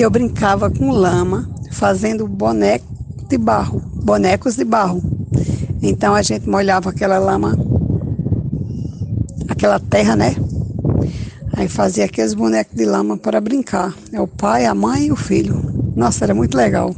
Eu brincava com lama, fazendo boneco de barro, bonecos de barro. Então a gente molhava aquela lama, aquela terra, né? Aí fazia aqueles bonecos de lama para brincar. É o pai, a mãe e o filho. Nossa, era muito legal.